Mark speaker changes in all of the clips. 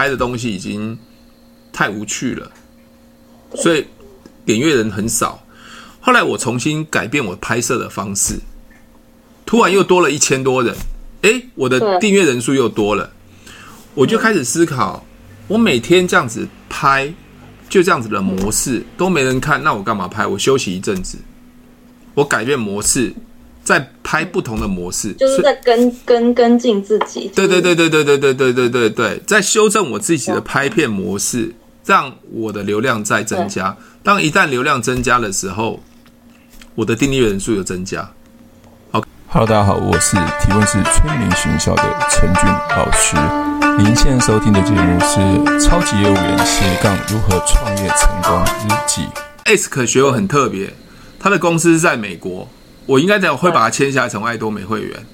Speaker 1: 拍的东西已经太无趣了，所以点阅人很少。后来我重新改变我拍摄的方式，突然又多了一千多人，诶，我的订阅人数又多了，我就开始思考，我每天这样子拍，就这样子的模式都没人看，那我干嘛拍？我休息一阵子，我改变模式。在拍不同的模式，
Speaker 2: 就是在跟跟跟进自己。
Speaker 1: 对对对对对对对对对对对，在修正我自己的拍片模式，让我的流量在增加。当一旦流量增加的时候，我的订阅人数有增加。
Speaker 3: 好，Hello，大家好，我是提问是催眠学校的陈俊老师。您现在收听的节目是《超级业务员斜杠如何创业成功日记》。
Speaker 1: Ask 学友很特别，他的公司是在美国。我应该这样会把他签下来成为爱多美会员，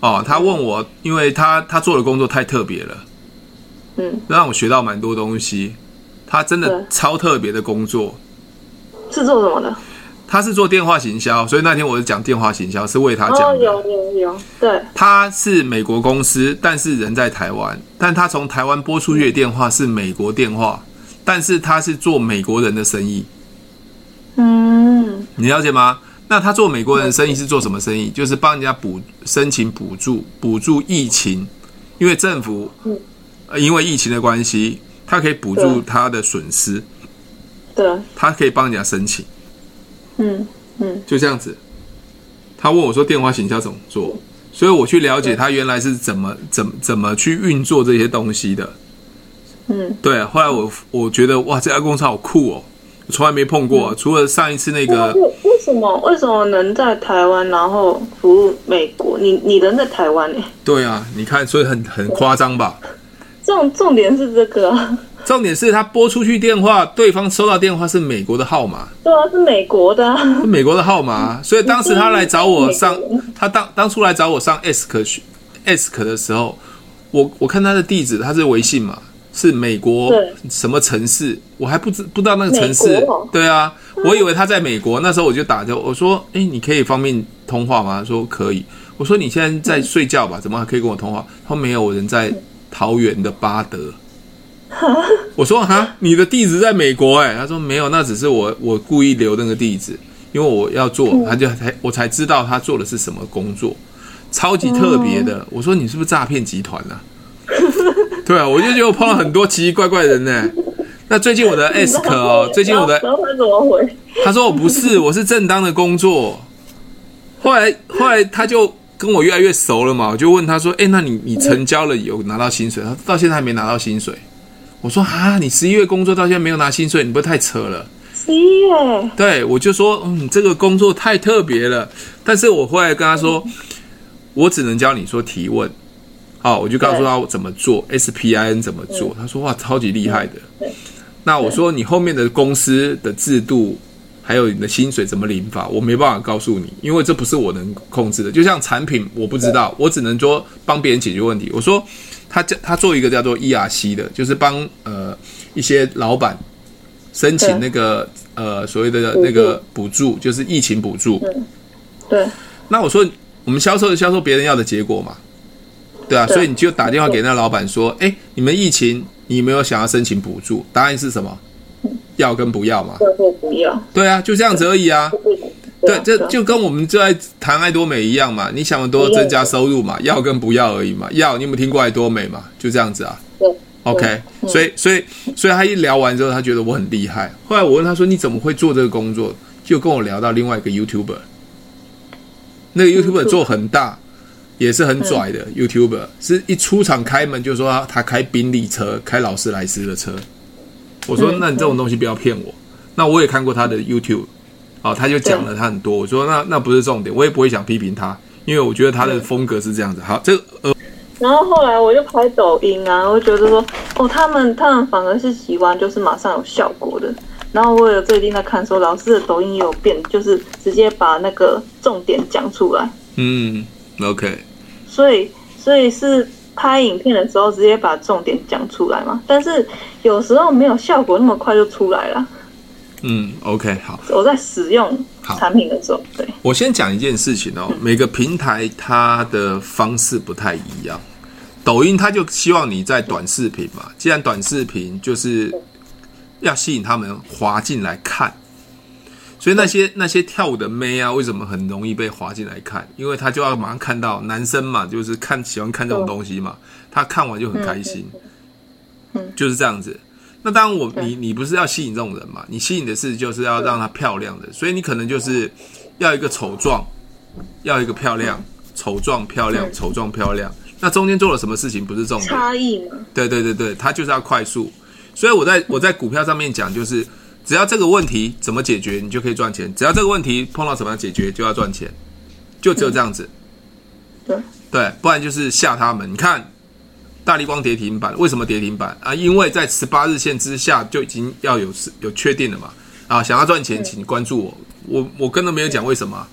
Speaker 1: 哦，他问我，因为他他做的工作太特别了，嗯，让我学到蛮多东西。他真的超特别的工作，
Speaker 2: 是做什么的？
Speaker 1: 他是做电话行销，所以那天我是讲电话行销是为他讲的。
Speaker 2: 哦，有有有，对。
Speaker 1: 他是美国公司，但是人在台湾，但他从台湾拨出去的电话是美国电话，但是他是做美国人的生意。嗯，你了解吗？那他做美国人的生意是做什么生意？就是帮人家补申请补助，补助疫情，因为政府，呃，因为疫情的关系，他可以补助他的损失，
Speaker 2: 对，
Speaker 1: 他可以帮人家申请，
Speaker 2: 嗯嗯，
Speaker 1: 就这样子。他问我说电话行销怎么做，所以我去了解他原来是怎么怎么怎么去运作这些东西的，嗯，对。后来我我觉得哇，这家公司好酷哦，我从来没碰过，除了上一次那个。
Speaker 2: 为什么？为什么能在台湾，然后服务美国？你你人在台湾呢？
Speaker 1: 对啊，你看，所以很很夸张吧？
Speaker 2: 重重点是这个，
Speaker 1: 重点是他拨出去电话，对方收到电话是美国的号码。
Speaker 2: 对啊，是美国的，
Speaker 1: 是美国的号码。所以当时他来找我上，他当当初来找我上 Ask Ask 的时候，我我看他的地址，他是微信嘛。是美国什么城市？我还不知不知道那个城市。对啊，我以为他在美国。那时候我就打着我说：“哎，你可以方便通话吗？”他说：“可以。”我说：“你现在在睡觉吧？怎么还可以跟我通话？”他说：“没有，我人在桃园的巴德。”我说：“哈，你的地址在美国？”哎，他说：“没有，那只是我我故意留那个地址，因为我要做，他就才我才知道他做的是什么工作，超级特别的。”我说：“你是不是诈骗集团呢？” 对啊，我就觉得我碰到很多奇奇怪怪的人呢。那最近我的 Ask 哦，最近我的，
Speaker 2: 他
Speaker 1: 说我不是，我是正当的工作。后来后来他就跟我越来越熟了嘛，我就问他说：“哎，那你你成交了有拿到薪水？”他到现在还没拿到薪水。我说：“啊，你十一月工作到现在没有拿薪水，你不是太扯了？”
Speaker 2: 十一月。
Speaker 1: 对，我就说：“嗯，这个工作太特别了。”但是我后来跟他说：“我只能教你说提问。”好，我就告诉他怎么做 SPIN 怎么做。他说哇，超级厉害的。那我说你后面的公司的制度，还有你的薪水怎么领法，我没办法告诉你，因为这不是我能控制的。就像产品，我不知道，我只能说帮别人解决问题。我说他叫他做一个叫做 ERC 的，就是帮呃一些老板申请那个呃所谓的那个补助，就是疫情补助。
Speaker 2: 对。
Speaker 1: 那我说我们销售的销售别人要的结果嘛。对啊，所以你就打电话给那老板说：“哎，你们疫情，你有没有想要申请补助？答案是什么？要跟不要嘛？
Speaker 2: 不要。
Speaker 1: 对啊，就这样子而已啊。对，这就跟我们就在谈爱多美一样嘛。你想多增加收入嘛？要跟不要而已嘛。要，你有没有听过爱多美嘛？就这样子啊。OK，所以所以所以他一聊完之后，他觉得我很厉害。后来我问他说：“你怎么会做这个工作？”就跟我聊到另外一个 YouTuber，那个 YouTuber 做很大。也是很拽的 YouTuber，是一出场开门就说他开宾利车，开劳斯莱斯的车。我说：“那你这种东西不要骗我。”那我也看过他的 YouTube，啊，他就讲了他很多。我说：“那那不是重点，我也不会想批评他，因为我觉得他的风格是这样子。”好，这呃，
Speaker 2: 然后后来我就拍抖音啊，我觉得说哦，他们他们反而是喜欢就是马上有效果的。然后我有最近在看说老师的抖音也有变，就是直接把那个重点讲出来。
Speaker 1: 嗯，OK。
Speaker 2: 所以，所以是拍影片的时候直接把重点讲出来嘛？但是有时候没有效果那么快就出来了。
Speaker 1: 嗯，OK，好。
Speaker 2: 我在使用产品的时候，对。
Speaker 1: 我先讲一件事情哦，每个平台它的方式不太一样。抖音它就希望你在短视频嘛，既然短视频就是要吸引他们滑进来看，所以那些那些跳舞的妹啊，为什么很容易被滑进来看？因为他就要马上看到男生嘛，就是看喜欢看这种东西嘛，他看完就很开心，就是这样子。那当然我你你不是要吸引这种人嘛，你吸引的是就是要让她漂亮的，所以你可能就是要一个丑壮，要一个漂亮，丑壮漂亮，丑壮漂亮。那中间做了什么事情不是重点？
Speaker 2: 差异嘛？
Speaker 1: 对对对对，他就是要快速。所以我在我在股票上面讲，就是只要这个问题怎么解决，你就可以赚钱；只要这个问题碰到怎么样解决，就要赚钱，就只有这样子。
Speaker 2: 对
Speaker 1: 对，不然就是吓他们。你看大立光跌停板，为什么跌停板啊？因为在十八日线之下就已经要有有确定了嘛。啊，想要赚钱，请关注我。我我根本没有讲为什么。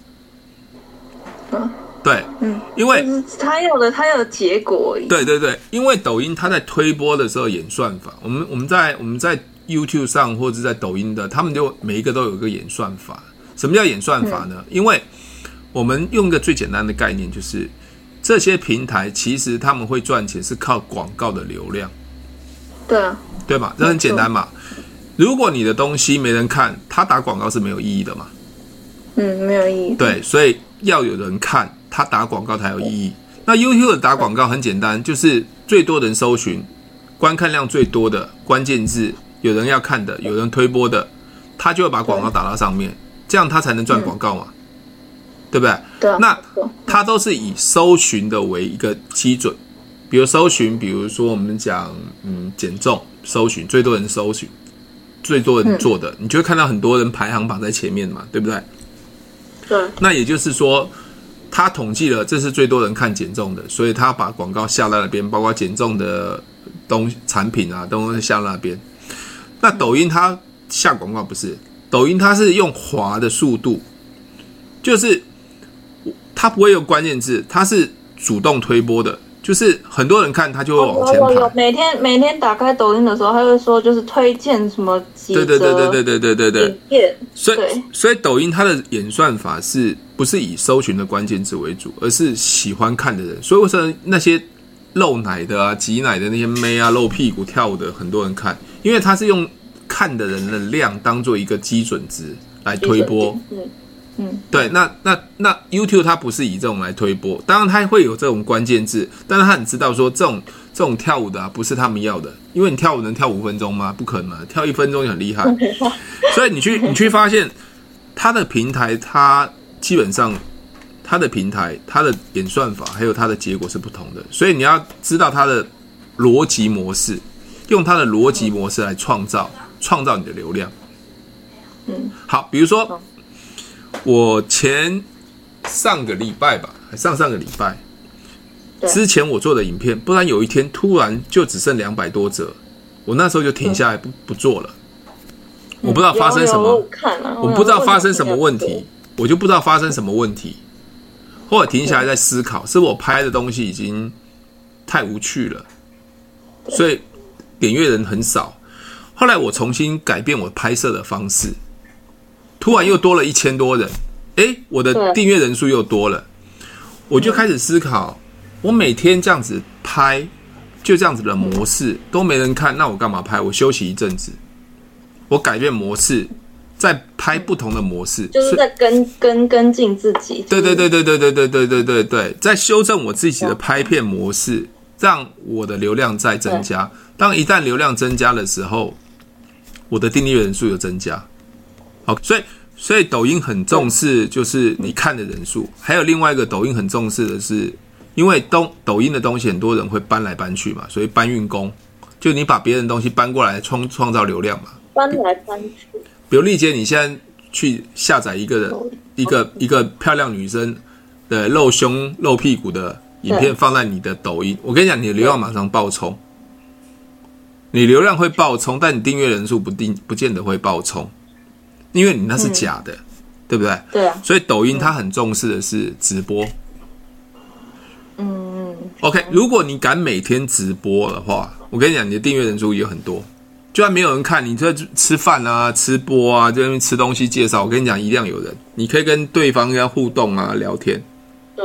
Speaker 2: 嗯。
Speaker 1: 对，嗯，因为
Speaker 2: 他有的他要的结果。
Speaker 1: 对对对，因为抖音它在推播的时候演算法，我们我们在我们在 YouTube 上或者是在抖音的，他们就每一个都有一个演算法。什么叫演算法呢？嗯、因为我们用一个最简单的概念，就是这些平台其实他们会赚钱是靠广告的流量。
Speaker 2: 对啊，
Speaker 1: 对嘛，这很简单嘛。如果你的东西没人看，他打广告是没有意义的嘛。
Speaker 2: 嗯，没有意义。
Speaker 1: 对，所以要有人看。他打广告才有意义。那 YouTube 打广告很简单，就是最多人搜寻、观看量最多的关键字，有人要看的，有人推播的，他就会把广告打到上面，这样他才能赚广告嘛，对不对？
Speaker 2: 对。
Speaker 1: 那他都是以搜寻的为一个基准，比如搜寻，比如说我们讲，嗯，减重搜寻，最多人搜寻，最多人做的，你就会看到很多人排行榜在前面嘛，对不对？
Speaker 2: 对。
Speaker 1: 那也就是说。他统计了，这是最多人看减重的，所以他把广告下在那边，包括减重的东产品啊，都是下那边。那抖音它下广告不是，抖音它是用滑的速度，就是它不会有关键字，它是主动推播的。就是很多人看他就会往前跑。
Speaker 2: 每天每天打开抖音的时候，他会说就是推荐什么。
Speaker 1: 对对对对对对对对对。
Speaker 2: 对
Speaker 1: 所以所以抖音它的演算法是不是以搜寻的关键字为主，而是喜欢看的人。所以为什么那些露奶的啊、挤奶的那些妹啊、露屁股跳舞的很多人看？因为它是用看的人的量当做一个基准值来推波。
Speaker 2: 嗯，
Speaker 1: 对，那那那 YouTube 它不是以这种来推波，当然它会有这种关键字，但是它很知道说这种这种跳舞的啊不是他们要的，因为你跳舞能跳五分钟吗？不可能，跳一分钟就很厉害。所以你去你去发现它的平台，它基本上它的平台它的演算法还有它的结果是不同的，所以你要知道它的逻辑模式，用它的逻辑模式来创造创造你的流量。
Speaker 2: 嗯，
Speaker 1: 好，比如说。我前上个礼拜吧，还上上个礼拜之前我做的影片，不然有一天突然就只剩两百多折，我那时候就停下来不不做了。我不知道发生什么，我不知道发生什么问题，我就不知道发生什么问题。或者停下来在思考，是我拍的东西已经太无趣了，所以点阅人很少。后来我重新改变我拍摄的方式。突然又多了一千多人，诶，我的订阅人数又多了，我就开始思考，我每天这样子拍，就这样子的模式都没人看，那我干嘛拍？我休息一阵子，我改变模式，再拍不同的模式，
Speaker 2: 就是在跟跟跟进自己。
Speaker 1: 对对对对对对对对对对对，在修正我自己的拍片模式，让我的流量再增加。当一旦流量增加的时候，我的订阅人数有增加。好，所以所以抖音很重视，就是你看的人数。还有另外一个，抖音很重视的是，因为东抖音的东西很多人会搬来搬去嘛，所以搬运工，就你把别人东西搬过来创创造流量嘛。
Speaker 2: 搬来搬去。
Speaker 1: 比如丽姐，你现在去下载一个人一个一个漂亮女生的露胸露屁股的影片，放在你的抖音，我跟你讲，你的流量马上爆冲。你流量会爆冲，但你订阅人数不定不见得会爆冲。因为你那是假的，嗯、对不对？
Speaker 2: 对啊。
Speaker 1: 所以抖音它很重视的是直播。
Speaker 2: 嗯。
Speaker 1: OK，如果你敢每天直播的话，我跟你讲，你的订阅人数也很多。就算没有人看，你在吃饭啊、吃播啊，在那边吃东西介绍，我跟你讲，一样有人。你可以跟对方要互动啊、聊天。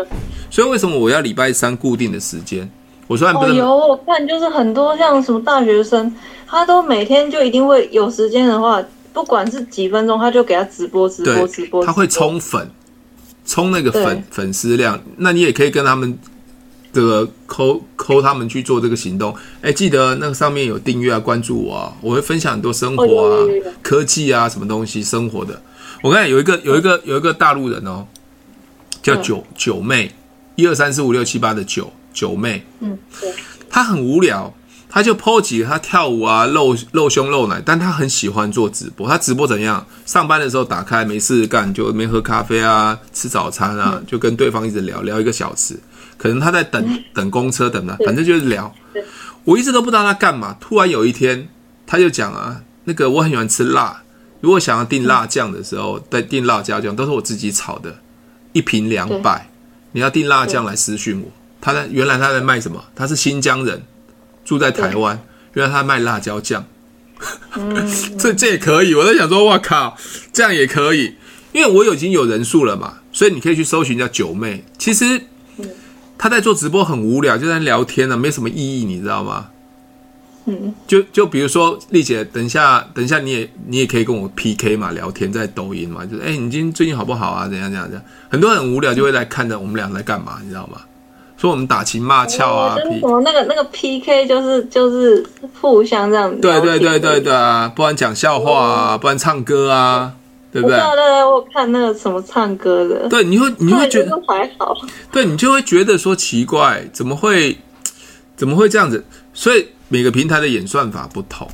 Speaker 2: 对。
Speaker 1: 所以为什么我要礼拜三固定的时间？我虽然不是、
Speaker 2: 哦、有我看，就是很多像什么大学生，他都每天就一定会有时间的话，不管是几分钟，他就给他直播直播直播，
Speaker 1: 他会冲粉，冲那个粉粉丝量。那你也可以跟他们这个抠抠他们去做这个行动。哎，记得那个上面有订阅啊，关注我啊，我会分享很多生活啊、科技啊什么东西生活的。我刚才有一个有一个有一个大陆人哦，叫九九妹，一二三四五六七八的九。九妹，嗯，对，她很无聊，她就 po 几个她跳舞啊，露露胸露奶，但她很喜欢做直播。她直播怎样？上班的时候打开没事干，就没喝咖啡啊，吃早餐啊，就跟对方一直聊聊一个小时。可能她在等等公车，等啊，反正就是聊。我一直都不知道她干嘛。突然有一天，她就讲啊，那个我很喜欢吃辣，如果想要订辣酱的时候，在订辣椒酱都是我自己炒的，一瓶两百，你要订辣酱来私讯我。他在原来他在卖什么？他是新疆人，住在台湾。原来他卖辣椒酱，这这也可以。我在想说，哇靠，这样也可以，因为我已经有人数了嘛，所以你可以去搜寻叫九妹。其实他在做直播很无聊，就在聊天呢、啊，没什么意义，你知道吗？嗯，就就比如说丽姐，等一下，等一下，你也你也可以跟我 PK 嘛，聊天在抖音嘛，就是哎，你今天最近好不好啊？怎样怎样怎样？很多人很无聊，就会来看着我们俩在干嘛，你知道吗？说我们打情骂俏啊，
Speaker 2: 什么那个那个 PK 就是就是互相这样子，
Speaker 1: 对对对对对啊，不然讲笑话啊，不然唱歌啊，对不对？对对对，
Speaker 2: 我看那个什么唱歌的，
Speaker 1: 对，你会你会觉得
Speaker 2: 还好，
Speaker 1: 对你就会觉得说奇怪，怎么会怎么会这样子？所以每个平台的演算法不同，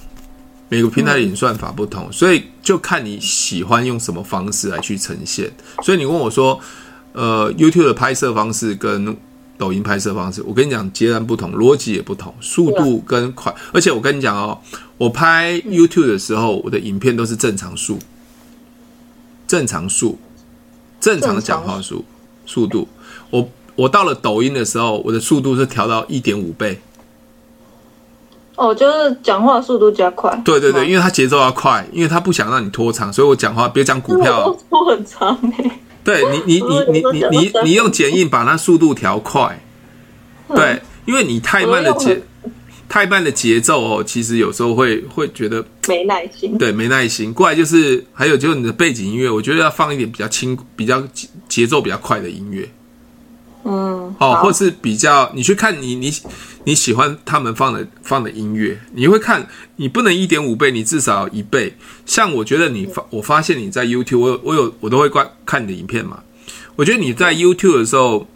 Speaker 1: 每个平台的演算法不同，所以就看你喜欢用什么方式来去呈现。所以你问我说，呃，YouTube 的拍摄方式跟抖音拍摄方式，我跟你讲截然不同，逻辑也不同，速度跟快，而且我跟你讲哦，我拍 YouTube 的时候，我的影片都是正常速，正常速，正常的讲话速速度。我我到了抖音的时候，我的速度是调到一点五倍。
Speaker 2: 哦，就是讲话速度加快。
Speaker 1: 对对对，因为他节奏要快，因为他不想让你拖长，所以我讲话别讲股票
Speaker 2: 拖很长
Speaker 1: 对你，你你你你你你用剪映把它速度调快，对，因为你太慢的节太慢的节奏哦，其实有时候会会觉得
Speaker 2: 没耐心。
Speaker 1: 对，没耐心。过来就是还有就是你的背景音乐，我觉得要放一点比较轻、比较节奏比较快的音乐。嗯，哦，或是比较你去看你你你喜欢他们放的放的音乐，你会看你不能一点五倍，你至少一倍。像我觉得你发，我发现你在 YouTube，我有我有我都会观看你的影片嘛。我觉得你在 YouTube 的时候，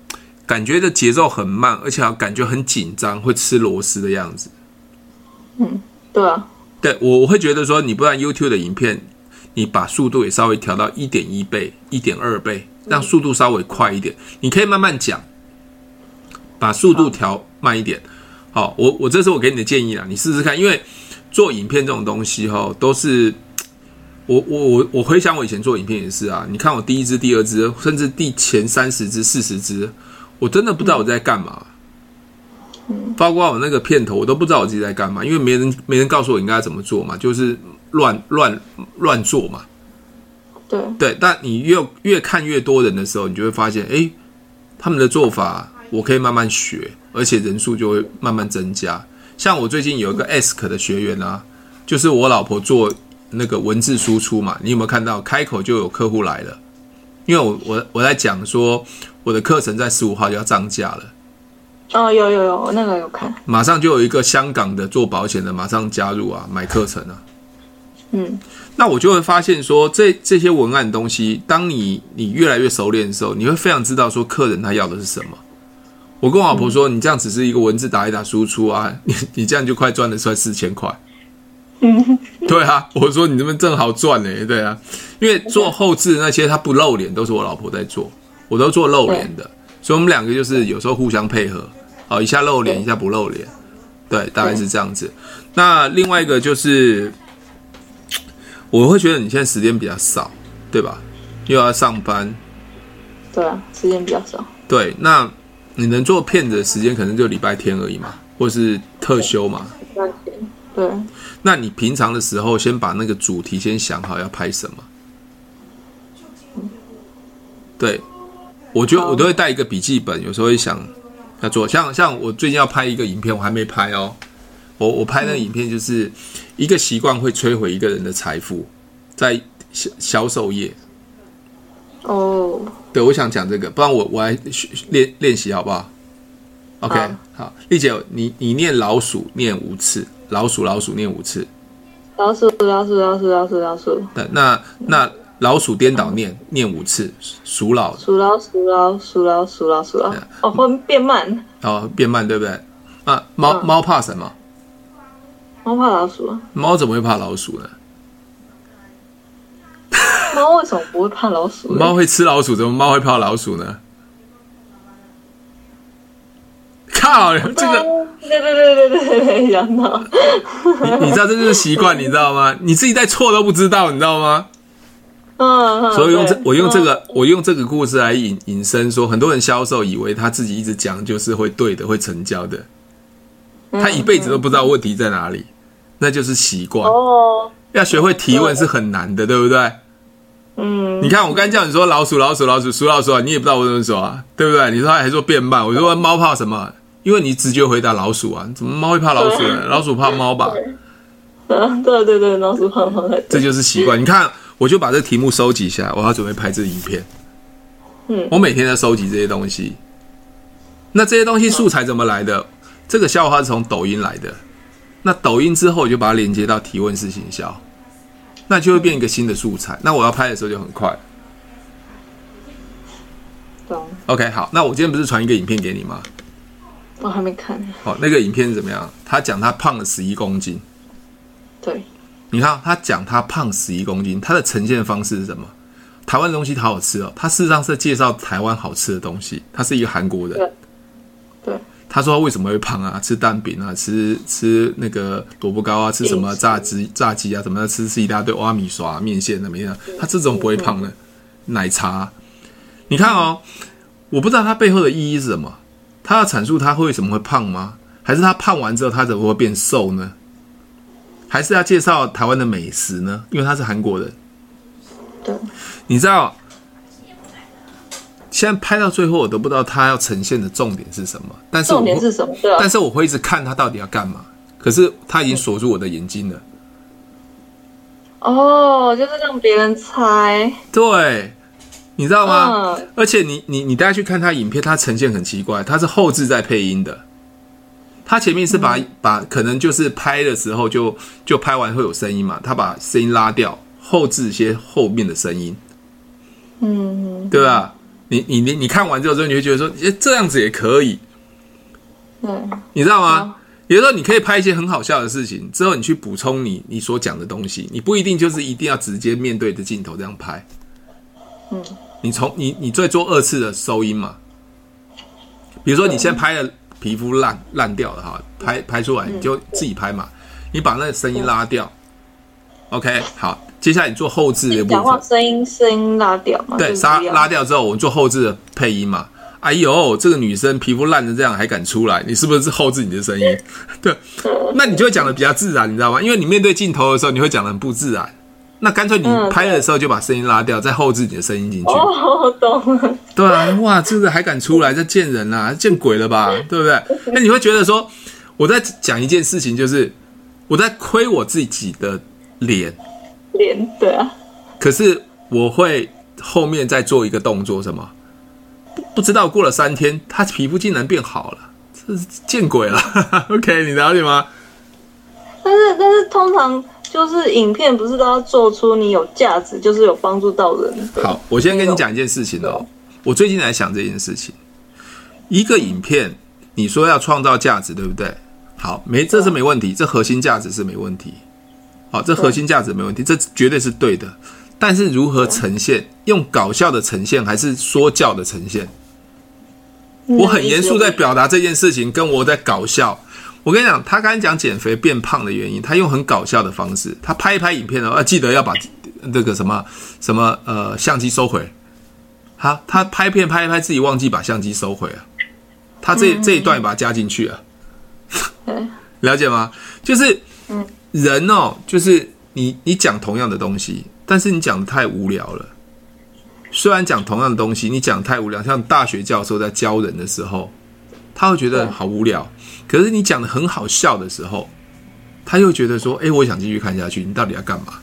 Speaker 1: 感觉的节奏很慢，而且感觉很紧张，会吃螺丝的样子。
Speaker 2: 嗯，对啊，
Speaker 1: 对我我会觉得说，你不然 YouTube 的影片，你把速度也稍微调到一点一倍、一点二倍。让速度稍微快一点，你可以慢慢讲，把速度调慢一点。好，我我这是我给你的建议啦，你试试看。因为做影片这种东西哈，都是 我我我我回想我以前做影片也是啊。你看我第一支、第二支，甚至第前三十支、四十支，我真的不知道我在干嘛。包括我那个片头，我都不知道我自己在干嘛，因为没人没人告诉我应该怎么做嘛，就是乱乱乱做嘛。
Speaker 2: 对
Speaker 1: 对，但你越越看越多人的时候，你就会发现，哎，他们的做法我可以慢慢学，而且人数就会慢慢增加。像我最近有一个 Ask 的学员啊，就是我老婆做那个文字输出嘛，你有没有看到开口就有客户来了？因为我我我在讲说我的课程在十五号就要涨价了。
Speaker 2: 哦，有有有，那个有看，
Speaker 1: 马上就有一个香港的做保险的马上加入啊，买课程啊。嗯。那我就会发现说，这这些文案东西，当你你越来越熟练的时候，你会非常知道说客人他要的是什么。我跟我老婆说，你这样只是一个文字打一打输出啊，你你这样就快赚了出来四千块。嗯，对啊，我说你这边正好赚呢，对啊，因为做后置那些他不露脸，都是我老婆在做，我都做露脸的，所以我们两个就是有时候互相配合，好，一下露脸，一下不露脸，对，大概是这样子。那另外一个就是。我会觉得你现在时间比较少，对吧？又要上班，
Speaker 2: 对啊，时间比较少。
Speaker 1: 对，那你能做片子的时间可能就礼拜天而已嘛，或是特休嘛。
Speaker 2: 礼拜天，对。
Speaker 1: 那你平常的时候，先把那个主题先想好要拍什么。对，我觉得我都会带一个笔记本，有时候会想要做。像像我最近要拍一个影片，我还没拍哦。我我拍那个影片就是一个习惯会摧毁一个人的财富，在销销售业。
Speaker 2: 哦，
Speaker 1: 对，我想讲这个，不然我我来练练习好不好？OK，好，好，丽姐，你你念老鼠念五次，老鼠老鼠念五次，
Speaker 2: 老鼠老鼠老鼠老鼠老鼠。
Speaker 1: 那那那老鼠颠倒念念五次，鼠老
Speaker 2: 鼠老鼠老鼠老鼠老鼠老鼠。哦，会变慢。
Speaker 1: 哦，变慢对不对？啊，猫猫怕什么？
Speaker 2: 猫怕老鼠。
Speaker 1: 猫怎么会怕老鼠呢？
Speaker 2: 猫为什么不会怕老鼠？
Speaker 1: 猫会吃老鼠，怎么猫会怕老鼠呢？靠，这个，
Speaker 2: 对对对对对对，想到。
Speaker 1: 你你知道这就是习惯，你知道吗？你自己在错都不知道，你知道吗？
Speaker 2: 嗯。
Speaker 1: 所以用这，我用这个，我用这个故事来引引申说，很多人销售以为他自己一直讲就是会对的，会成交的，他一辈子都不知道问题在哪里，那就是习惯。哦。要学会提问是很难的，对不对？
Speaker 2: 嗯，
Speaker 1: 你看，我刚才叫你说老鼠，老鼠，老鼠，鼠老鼠啊，你也不知道我怎么说啊，对不对？你说还说变慢，我说猫怕什么？因为你直觉回答老鼠啊，怎么猫会怕老鼠呢？老鼠怕猫吧？
Speaker 2: 啊，对对对，老鼠怕猫。
Speaker 1: 这就是习惯。你看，我就把这题目收集下来，我要准备拍这影片。
Speaker 2: 嗯，
Speaker 1: 我每天在收集这些东西。那这些东西素材怎么来的？这个笑话是从抖音来的。那抖音之后，我就把它连接到提问式行销。那就会变一个新的素材。那我要拍的时候就很快。
Speaker 2: 懂。
Speaker 1: OK，好。那我今天不是传一个影片给你吗？
Speaker 2: 我还没看。
Speaker 1: 好，那个影片是怎么样？他讲他胖了十一公斤。
Speaker 2: 对。
Speaker 1: 你看，他讲他胖十一公斤，他的呈现方式是什么？台湾的东西好好吃哦。他事实上是介绍台湾好吃的东西。他是一个韩国人。他说他为什么会胖啊？吃蛋饼啊，吃吃那个萝卜糕啊，吃什么炸鸡炸鸡啊，什么的吃吃一大堆挖米刷、面线怎么样？他这种不会胖的。奶茶，你看哦，我不知道他背后的意义是什么。他要阐述他为什么会胖吗？还是他胖完之后他怎么会变瘦呢？还是要介绍台湾的美食呢？因为他是韩国人。
Speaker 2: 对，
Speaker 1: 你知道。现在拍到最后，我都不知道他要呈现的重点是什么。但是
Speaker 2: 重点是什么？对啊。
Speaker 1: 但是我会一直看他到底要干嘛。可是他已经锁住我的眼睛了。
Speaker 2: 哦，就是让别人猜。
Speaker 1: 对，你知道吗？
Speaker 2: 嗯。
Speaker 1: 而且你你你大家去看他影片，他呈现很奇怪，他是后置在配音的。他前面是把、嗯、把可能就是拍的时候就就拍完会有声音嘛，他把声音拉掉，后置一些后面的声音。
Speaker 2: 嗯，
Speaker 1: 对吧？你你你你看完之后，之后你会觉得说，诶，这样子也可以，
Speaker 2: 嗯，
Speaker 1: 你知道吗？有时候你可以拍一些很好笑的事情，之后你去补充你你所讲的东西，你不一定就是一定要直接面对着镜头这样拍，
Speaker 2: 嗯，
Speaker 1: 你从你你再做二次的收音嘛，比如说你现在拍的皮肤烂烂掉了哈，拍拍出来你就自己拍嘛，你把那个声音拉掉，OK，好。接下来你做后置的部分，讲话
Speaker 2: 声音声音拉掉嘛？
Speaker 1: 对，拉拉掉之后，我们做后置的配音嘛。哎呦，这个女生皮肤烂成这样还敢出来，你是不是后置你的声音？对，那你就会讲的比较自然，你知道吗？因为你面对镜头的时候，你会讲的很不自然。那干脆你拍的时候就把声音拉掉，再后置你的声音进去。
Speaker 2: 哦，我懂了。
Speaker 1: 对啊，哇，这个还敢出来，这见人啊，见鬼了吧？对不对？那你会觉得说，我在讲一件事情，就是我在亏我自己的脸。
Speaker 2: 脸对啊，
Speaker 1: 可是我会后面再做一个动作，什么？不知道过了三天，他皮肤竟然变好了，这是见鬼了。OK，你了解吗？
Speaker 2: 但是但是通常就是影片不是都要做出你有价值，就是有帮助到人。
Speaker 1: 好，我先跟你讲一件事情哦。我最近在想这件事情，一个影片你说要创造价值，对不对？好，没，这是没问题，这核心价值是没问题。好，这核心价值没问题，这绝对是对的。但是如何呈现？用搞笑的呈现，还是说教的呈现？我很严肃在表达这件事情，跟我在搞笑。我跟你讲，他刚才讲减肥变胖的原因，他用很搞笑的方式，他拍一拍影片的话，记得要把那个什么什么呃相机收回。好，他拍片拍一拍，自己忘记把相机收回啊。他这这一段也把它加进去啊。了解吗？就是嗯。人哦，就是你，你讲同样的东西，但是你讲的太无聊了。虽然讲同样的东西，你讲太无聊，像大学教授在教人的时候，他会觉得好无聊。可是你讲的很好笑的时候，他又觉得说：“哎，我想继续看下去。”你到底要干嘛？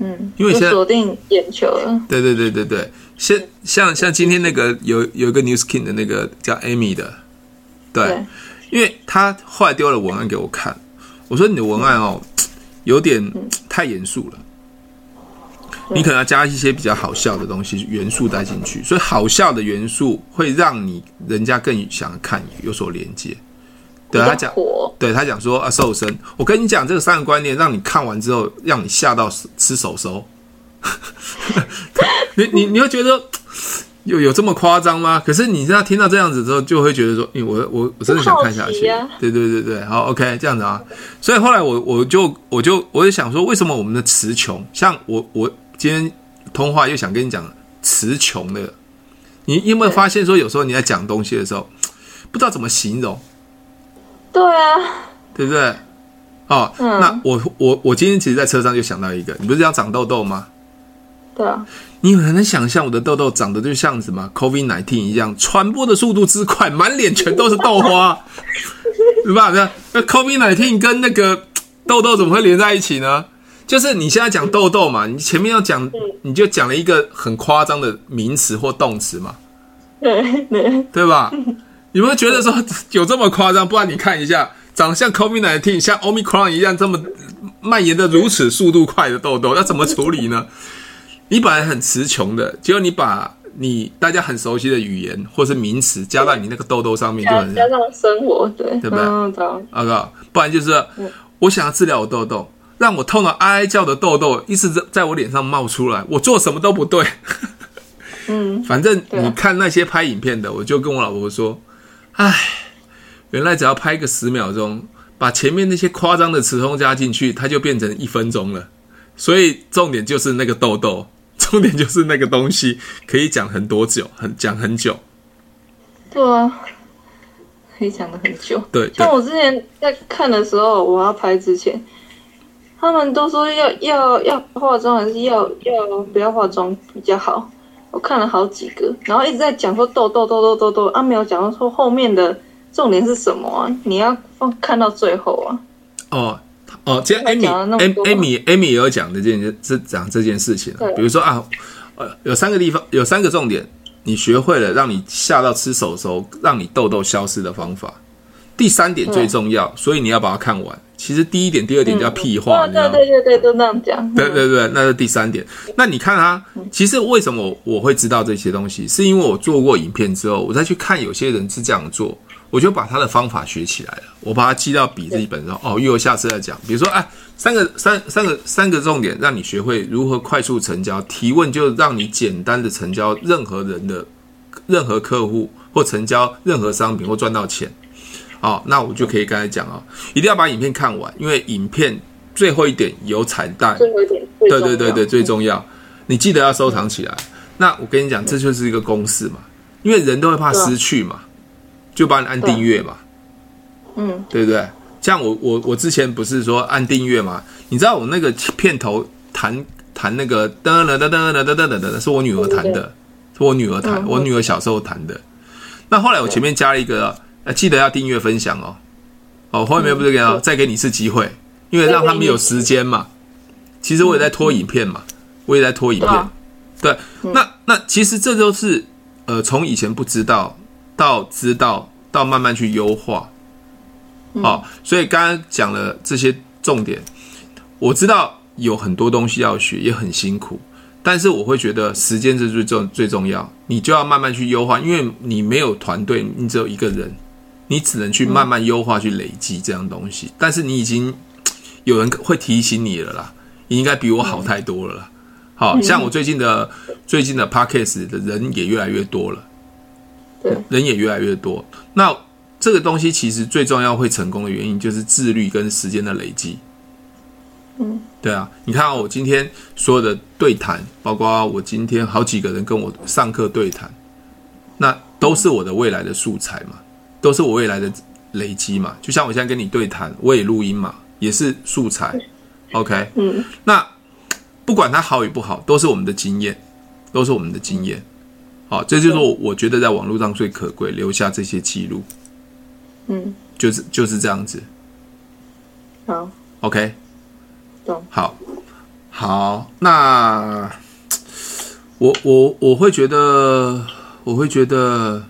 Speaker 2: 嗯，
Speaker 1: 因为现在
Speaker 2: 锁定眼球了。
Speaker 1: 对对对对对，像像像今天那个有有一个 News King 的那个叫 Amy 的，对，对因为他后来丢了文案给我看，我说你的文案哦，有点太严肃了，你可能要加一些比较好笑的东西元素带进去，所以好笑的元素会让你人家更想看，有所连接。对他讲，对他讲说啊，瘦身。我跟你讲这个三个观念，让你看完之后，让你吓到吃手手。你你你会觉得有有这么夸张吗？可是你知道听到这样子之后，就会觉得说，欸、我我我真的想看下去。啊、对对对对，好，OK，这样子啊。所以后来我我就我就我就想说，为什么我们的词穷？像我我今天通话又想跟你讲词穷的，你有没有发现说，有时候你在讲东西的时候，不知道怎么形容？
Speaker 2: 对啊，
Speaker 1: 对不对？哦，嗯、那我我我今天其实，在车上就想到一个，你不是要长痘痘吗？
Speaker 2: 对啊，
Speaker 1: 你很能想象我的痘痘长得就像什么 COVID-19 一样，传播的速度之快，满脸全都是痘花，对吧？那那 COVID-19 跟那个痘痘怎么会连在一起呢？就是你现在讲痘痘嘛，你前面要讲，你就讲了一个很夸张的名词或动词嘛，
Speaker 2: 对对，
Speaker 1: 对吧？你们觉得说有这么夸张？不然你看一下，长得像 COVID-19，像 Omicron 一样这么蔓延的如此速度快的痘痘，要怎么处理呢？你本来很词穷的，结果你把你大家很熟悉的语言或是名词加到你那个痘痘上面，就很
Speaker 2: 加上生活，对对
Speaker 1: 不对？嗯，好，不然就是我想要治疗我痘痘，让我痛得哀哀叫的痘痘一直在在我脸上冒出来，我做什么都不对。
Speaker 2: 嗯，
Speaker 1: 反正你看那些拍影片的，我就跟我老婆说。唉，原来只要拍个十秒钟，把前面那些夸张的词通加进去，它就变成一分钟了。所以重点就是那个痘痘，重点就是那个东西，可以讲很多久，很讲很久。
Speaker 2: 对啊，可以讲的很久。
Speaker 1: 对，对，
Speaker 2: 像我之前在看的时候，我要拍之前，他们都说要要要化妆，还是要要不要化妆比较好。我看了好几个，然后一直在讲说痘痘痘痘痘痘啊，没有讲到说后面的重点是什么啊？你要放看到最后啊。
Speaker 1: 哦哦，今天 Amy Amy Amy 也有讲这件这讲这件事情，对比如说啊，呃，有三个地方有三个重点，你学会了让你下到吃手手，让你痘痘消失的方法。第三点最重要，所以你要把它看完。其实第一点、第二点叫屁话，
Speaker 2: 嗯、对对对对，都那样讲。
Speaker 1: 对对对，那是第三点。那你看啊，其实为什么我会知道这些东西，是因为我做过影片之后，我再去看有些人是这样做，我就把他的方法学起来了，我把它记到笔记本上。哦，因为我下次再讲。比如说，哎，三个三三个三个重点，让你学会如何快速成交。提问就让你简单的成交任何人的任何客户，或成交任何商品，或赚到钱。哦，那我就可以刚才讲哦，一定要把影片看完，因为影片最后一点有彩蛋。
Speaker 2: 最后一点，
Speaker 1: 对对对对，最重要，你记得要收藏起来。那我跟你讲，这就是一个公式嘛，因为人都会怕失去嘛，就帮你按订阅嘛，
Speaker 2: 嗯，
Speaker 1: 对不对？像我我我之前不是说按订阅嘛？你知道我那个片头弹弹那个噔噔噔噔噔噔噔噔，是我女儿弹的，是我女儿弹，我女儿小时候弹的。那后来我前面加了一个。呃，记得要订阅分享哦。哦，后面不是给他再给你一次机会，因为让他们有时间嘛。其实我也在拖影片嘛，我也在拖影片。对，那那其实这都是呃，从以前不知道到知道到慢慢去优化。哦，所以刚刚讲了这些重点，我知道有很多东西要学，也很辛苦。但是我会觉得时间是最重最重要，你就要慢慢去优化，因为你没有团队，你只有一个人。你只能去慢慢优化，去累积这样东西。但是你已经有人会提醒你了啦，你应该比我好太多了啦。好像我最近的最近的 Podcast 的人也越来越多了，对，人也越来越多。那这个东西其实最重要会成功的原因就是自律跟时间的累积。
Speaker 2: 嗯，
Speaker 1: 对啊，你看我今天所有的对谈，包括我今天好几个人跟我上课对谈，那都是我的未来的素材嘛。都是我未来的累积嘛，就像我现在跟你对谈，我也录音嘛，也是素材。OK，
Speaker 2: 嗯，
Speaker 1: 那不管它好与不好，都是我们的经验，都是我们的经验。好，这就是我我觉得在网络上最可贵，留下这些记录。
Speaker 2: 嗯，
Speaker 1: 就是就是这样子。
Speaker 2: 好
Speaker 1: ，OK，
Speaker 2: 懂。
Speaker 1: 好，好，那我我我会觉得，我会觉得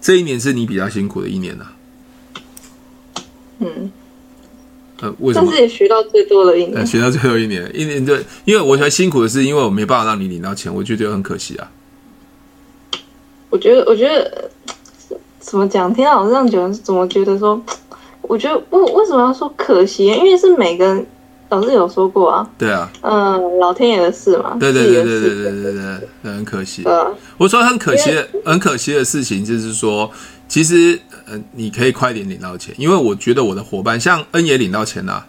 Speaker 1: 这一年是你比较辛苦的一年啊。
Speaker 2: 嗯。
Speaker 1: 呃，为什么？
Speaker 2: 但是也学到最多的一年，
Speaker 1: 呃、学到最后一年，一年对，因为我觉得辛苦的是，因为我没办法让你领到钱，我就觉得很可惜啊。
Speaker 2: 我觉得，我觉得怎么讲？听到老师这样讲，怎么觉得说？我觉得为为什么要说可惜？因为是每个人老师有说过啊。对啊。嗯、呃，老天爷的事嘛。
Speaker 1: 对对对对对对对对，很可惜。啊、我说很可惜的，很可惜的事情就是说，其实。嗯，你可以快点领到钱，因为我觉得我的伙伴像恩也领到钱啦。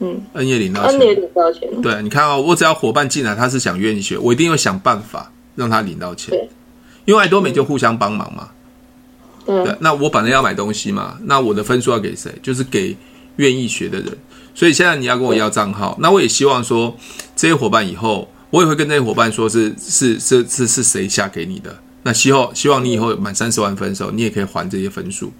Speaker 2: 嗯，
Speaker 1: 恩也领到钱，
Speaker 2: 恩也领到钱。
Speaker 1: 对，你看哦，我只要伙伴进来，他是想愿意学，我一定会想办法让他领到钱。对，因为爱多美就互相帮忙嘛。
Speaker 2: 对，
Speaker 1: 对，那我本来要买东西嘛，那我的分数要给谁？就是给愿意学的人。所以现在你要跟我要账号，那我也希望说这些伙伴以后，我也会跟这些伙伴说是是是是是谁下给你的。那希望希望你以后满三十万分的时候，你也可以还这些分数，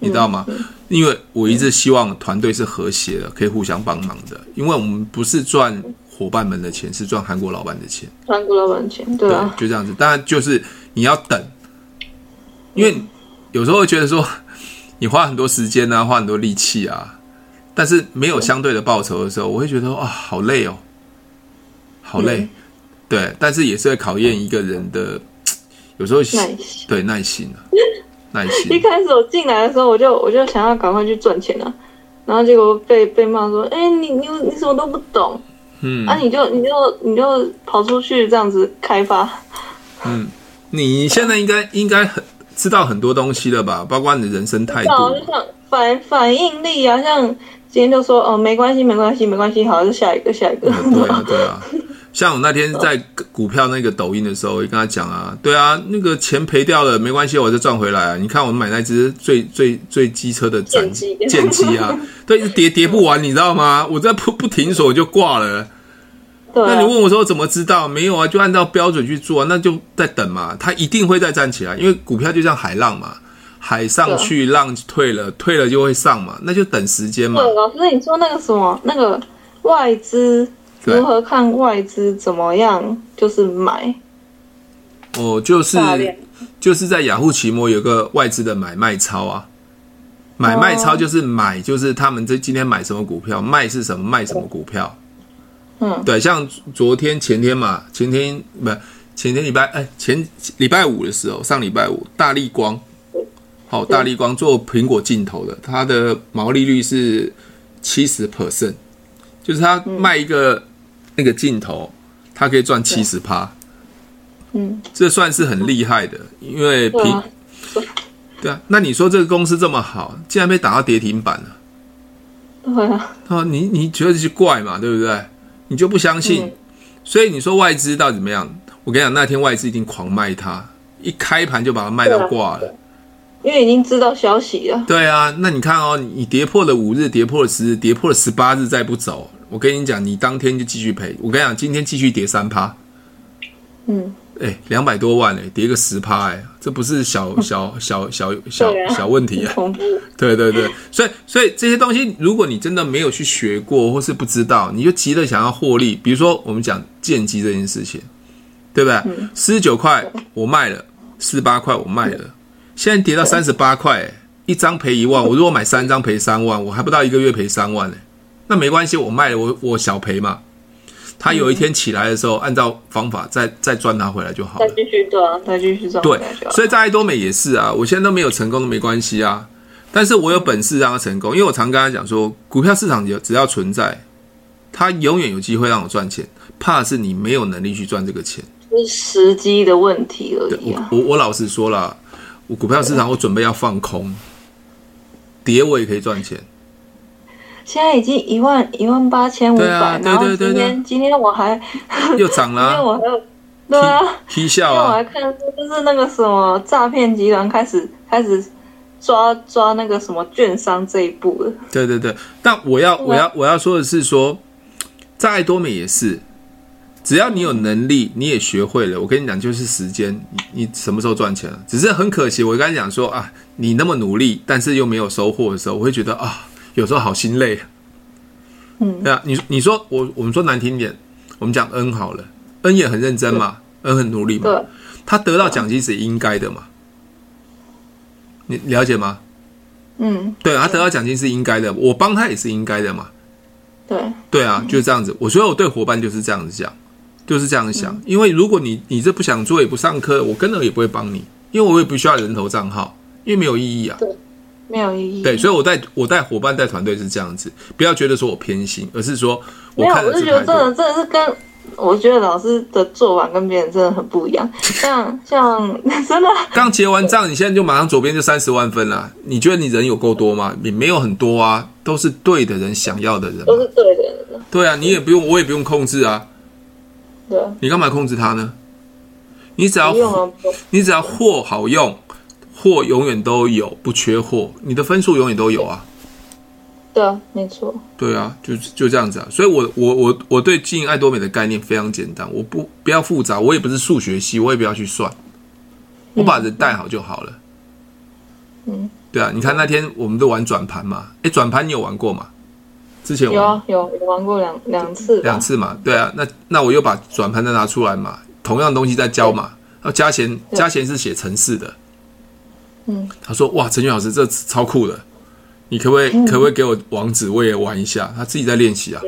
Speaker 1: 你知道吗？因为我一直希望团队是和谐的，可以互相帮忙的。因为我们不是赚伙伴们的钱，是赚韩国老板的钱。
Speaker 2: 韩国老板的钱，对啊，
Speaker 1: 对，就这样子。当然就是你要等，因为有时候会觉得说你花很多时间啊，花很多力气啊，但是没有相对的报酬的时候，我会觉得哇，好累哦，好累。对，但是也是会考验一个人的。有时候耐心，对耐心啊，耐心。
Speaker 2: 一开始我进来的时候，我就我就想要赶快去赚钱啊，然后结果被被骂说：“哎、欸，你你你什么都不懂，嗯，啊，你就你就你就跑出去这样子开发。”
Speaker 1: 嗯，你现在应该应该很知道很多东西了吧？包括你的人生态度，
Speaker 2: 就像反反应力啊，像今天就说哦，没关系，没关系，没关系，好，就下一个，下一个。
Speaker 1: 嗯、对啊，对啊。像我那天在股票那个抖音的时候，我就跟他讲啊，对啊，那个钱赔掉了没关系，我就赚回来啊。你看我买那只最最最机车的战机剑机啊，对，跌跌不完，你知道吗？我在不不停手就挂了。对啊。那你问我说怎么知道？没有啊，就按照标准去做，那就在等嘛，它一定会再站起来，因为股票就像海浪嘛，海上去浪退了，退了就会上嘛，那就等时间嘛。
Speaker 2: 老师，你说那个什么那个外资？如何看外资怎么样？就是买，
Speaker 1: 哦，就是就是在雅虎奇摩有个外资的买卖超啊，买卖超就是买，就是他们这今天买什么股票，卖是什么卖什么股票。嗯，对，像昨天前天嘛，前天不前天礼拜哎前礼拜五的时候，上礼拜五大力光，好，大力光做苹果镜头的，它的毛利率是七十 percent，就是他卖一个。那个镜头，它可以赚七十趴，嗯，这算是很厉害的，因为平，对啊，对啊，那你说这个公司这么好，竟然被打到跌停板了，
Speaker 2: 对啊，
Speaker 1: 啊，你你觉得是怪嘛，对不对？你就不相信，嗯、所以你说外资到底怎么样？我跟你讲，那天外资一定狂卖它，一开盘就把它卖到挂了，
Speaker 2: 因为已经知道消息了。
Speaker 1: 对啊，那你看哦，你跌破了五日，跌破了十日，跌破了十八日，再不走。我跟你讲，你当天就继续赔。我跟你讲，今天继续跌三趴，嗯，哎，两百多万哎，跌个十趴哎，这不是小 小小小小小问题啊！对对对，所以所以这些东西，如果你真的没有去学过或是不知道，你就急着想要获利。比如说我们讲剑机这件事情，对不对？四十九块我卖了，四十八块我卖了，现在跌到三十八块，一张赔一万。我如果买三张赔三万，我还不到一个月赔三万呢。那没关系，我卖了，我我小赔嘛。他有一天起来的时候，嗯、按照方法再再赚他回来就好了。
Speaker 2: 再继续赚，再继续赚。
Speaker 1: 对，所以在爱多美也是啊，我现在都没有成功都没关系啊。但是我有本事让他成功，因为我常跟他讲说，股票市场有只要存在，他永远有机会让我赚钱。怕的是你没有能力去赚这个钱，
Speaker 2: 是时机的问题而已、
Speaker 1: 我我老实说了，我股票市场我准备要放空，跌我也可以赚钱。
Speaker 2: 现在已经一万一万八千五百，然后今天今天我还
Speaker 1: 又涨了，
Speaker 2: 今天我还 有对啊，
Speaker 1: 嬉笑啊！
Speaker 2: 因为我还看就是那个什么诈骗集团开始开始抓抓那个什么券商这一步了。
Speaker 1: 对对对，但我要我要我要说的是说，再多美也是，只要你有能力，你也学会了，我跟你讲，就是时间，你你什么时候赚钱了？只是很可惜，我刚才讲说啊，你那么努力，但是又没有收获的时候，我会觉得啊，有时候好心累。嗯，对啊，你你说我我们说难听点，我们讲恩好了，恩也很认真嘛，恩很努力嘛，对，他得到奖金是应该的嘛，你了解吗？嗯，对，他得到奖金是应该的，我帮他也是应该的嘛。
Speaker 2: 对，
Speaker 1: 对啊，就是这样子。我所以我对伙伴就是这样子讲，就是这样想。因为如果你你这不想做也不上课，我根本也不会帮你，因为我也不需要人头账号，因为没有意义啊。
Speaker 2: 对，没有意义。
Speaker 1: 对，所以我带我带伙伴带团队是这样子，不要觉得说我偏心，而是说我看的是。
Speaker 2: 我是觉得真的真的是跟。我觉得老师的做法跟别人真的很不一样，像像 真的
Speaker 1: 刚结完账，你现在就马上左边就三十万分了。你觉得你人有够多吗？也没有很多啊，都是对的人想要的人，
Speaker 2: 都是对的人。
Speaker 1: 对啊，你也不用，我也不用控制啊。
Speaker 2: 对，
Speaker 1: 你干嘛控制他呢？你只要你只要货好用，货永远都有，不缺货，你的分数永远都有啊。
Speaker 2: 对啊，没错。
Speaker 1: 对啊，就就这样子啊。所以我，我我我我对经营爱多美的概念非常简单，我不不要复杂，我也不是数学系，我也不要去算，我把人带好就好了。嗯，对啊，你看那天我们都玩转盘嘛，哎，转盘你有玩过吗？之前
Speaker 2: 有啊，有有玩过两两次，
Speaker 1: 两次嘛。对啊，那那我又把转盘再拿出来嘛，同样东西再教嘛。要加钱，加钱是写城市的，嗯，他说哇，陈俊老师这超酷的。你可不可以可不可以给我网址，我也玩一下？他自己在练习啊。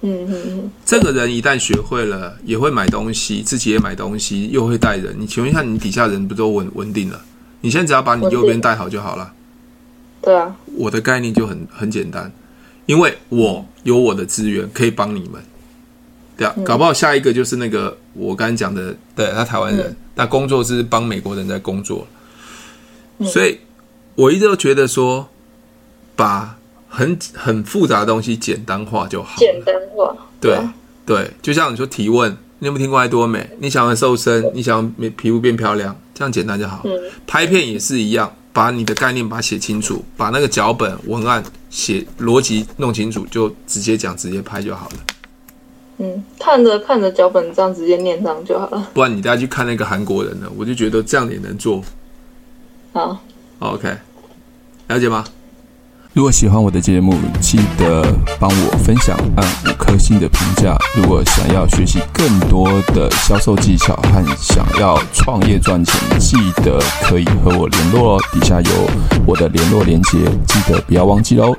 Speaker 1: 嗯嗯嗯。这个人一旦学会了，也会买东西，自己也买东西，又会带人。你请问一下，你底下人不都稳稳定了？你现在只要把你右边带好就好了。
Speaker 2: 对啊。
Speaker 1: 我的概念就很很简单，因为我有我的资源可以帮你们。对啊，搞不好下一个就是那个我刚才讲的，对，他台湾人，那工作是帮美国人在工作，所以我一直都觉得说。把很很复杂的东西简单化就好。
Speaker 2: 简单化，
Speaker 1: 对对，对，就像你说提问，你有没有听过爱多美？你想要瘦身，你想要皮肤变漂亮，这样简单就好。嗯。拍片也是一样，把你的概念把它写清楚，把那个脚本文案写逻辑弄清楚，就直接讲，直接拍就好了。
Speaker 2: 嗯，看着看着脚本这样直接念上就好了。
Speaker 1: 不然你大家去看那个韩国人呢，我就觉得这样也能做。
Speaker 2: 好
Speaker 1: ，OK，了解吗？
Speaker 3: 如果喜欢我的节目，记得帮我分享，按五颗星的评价。如果想要学习更多的销售技巧和想要创业赚钱，记得可以和我联络哦。底下有我的联络连接，记得不要忘记喽。